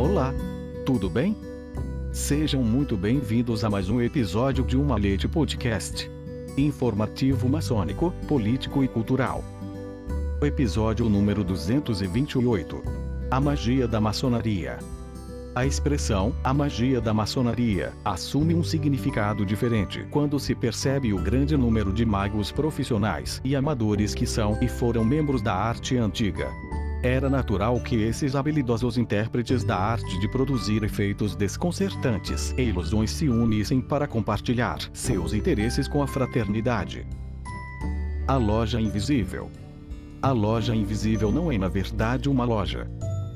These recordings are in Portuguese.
Olá! Tudo bem? Sejam muito bem-vindos a mais um episódio de Uma Leite Podcast. Informativo maçônico, político e cultural. Episódio número 228. A magia da maçonaria. A expressão, a magia da maçonaria, assume um significado diferente quando se percebe o grande número de magos profissionais e amadores que são e foram membros da arte antiga. Era natural que esses habilidosos intérpretes da arte de produzir efeitos desconcertantes e ilusões se unissem para compartilhar seus interesses com a fraternidade. A loja invisível. A loja invisível não é na verdade uma loja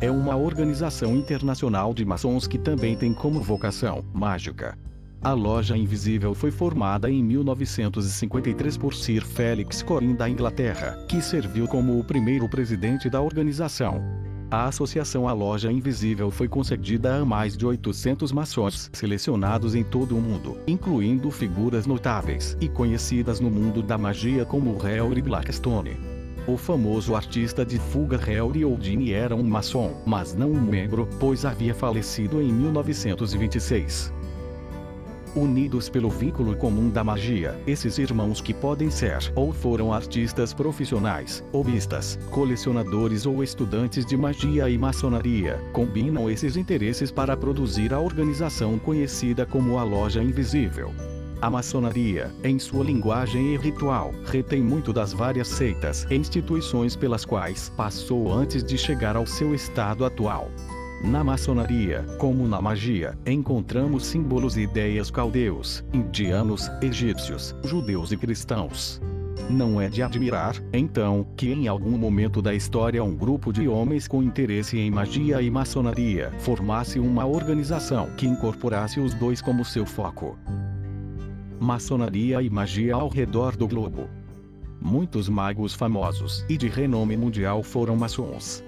é uma organização internacional de maçons que também tem como vocação mágica. A Loja Invisível foi formada em 1953 por Sir Felix Corin da Inglaterra, que serviu como o primeiro presidente da organização. A associação à Loja Invisível foi concedida a mais de 800 maçons selecionados em todo o mundo, incluindo figuras notáveis e conhecidas no mundo da magia como Harry Blackstone. O famoso artista de fuga Harry Houdini era um maçom, mas não um membro, pois havia falecido em 1926. Unidos pelo vínculo comum da magia, esses irmãos que podem ser ou foram artistas profissionais, hobbyistas, colecionadores ou estudantes de magia e maçonaria, combinam esses interesses para produzir a organização conhecida como a Loja Invisível. A maçonaria, em sua linguagem e ritual, retém muito das várias seitas e instituições pelas quais passou antes de chegar ao seu estado atual. Na maçonaria, como na magia, encontramos símbolos e ideias caldeus, indianos, egípcios, judeus e cristãos. Não é de admirar, então, que em algum momento da história um grupo de homens com interesse em magia e maçonaria formasse uma organização que incorporasse os dois como seu foco maçonaria e magia ao redor do globo. Muitos magos famosos e de renome mundial foram maçons.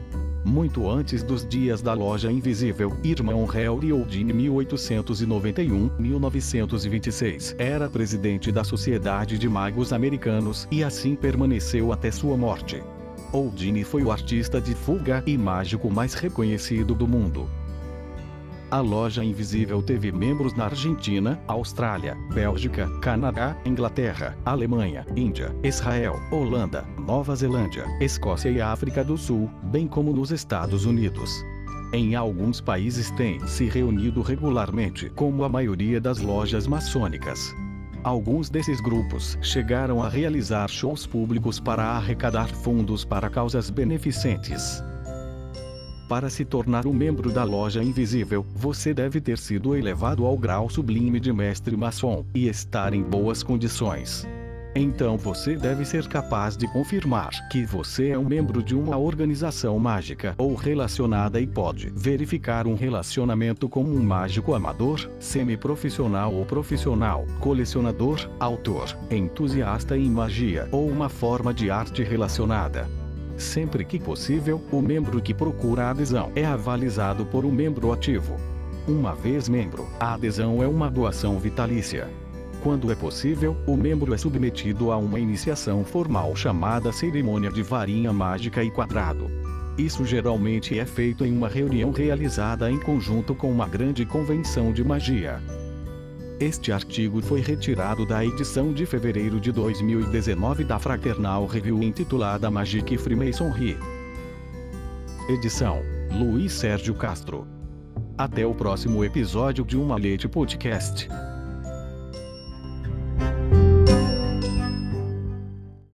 Muito antes dos dias da loja invisível, irmão Harry Houdini 1891-1926 era presidente da Sociedade de Magos Americanos e assim permaneceu até sua morte. Houdini foi o artista de fuga e mágico mais reconhecido do mundo. A loja invisível teve membros na Argentina, Austrália, Bélgica, Canadá, Inglaterra, Alemanha, Índia, Israel, Holanda, Nova Zelândia, Escócia e África do Sul, bem como nos Estados Unidos. Em alguns países tem se reunido regularmente, como a maioria das lojas maçônicas. Alguns desses grupos chegaram a realizar shows públicos para arrecadar fundos para causas beneficentes. Para se tornar um membro da loja invisível, você deve ter sido elevado ao grau sublime de mestre maçom e estar em boas condições. Então você deve ser capaz de confirmar que você é um membro de uma organização mágica ou relacionada e pode verificar um relacionamento com um mágico amador, semi-profissional ou profissional, colecionador, autor, entusiasta em magia ou uma forma de arte relacionada. Sempre que possível, o membro que procura adesão é avalizado por um membro ativo. Uma vez membro, a adesão é uma doação vitalícia. Quando é possível, o membro é submetido a uma iniciação formal chamada cerimônia de varinha mágica e quadrado. Isso geralmente é feito em uma reunião realizada em conjunto com uma grande convenção de magia. Este artigo foi retirado da edição de fevereiro de 2019 da Fraternal Review intitulada Magic Freemasonry. Edição: Luiz Sérgio Castro. Até o próximo episódio de Uma Leite Podcast.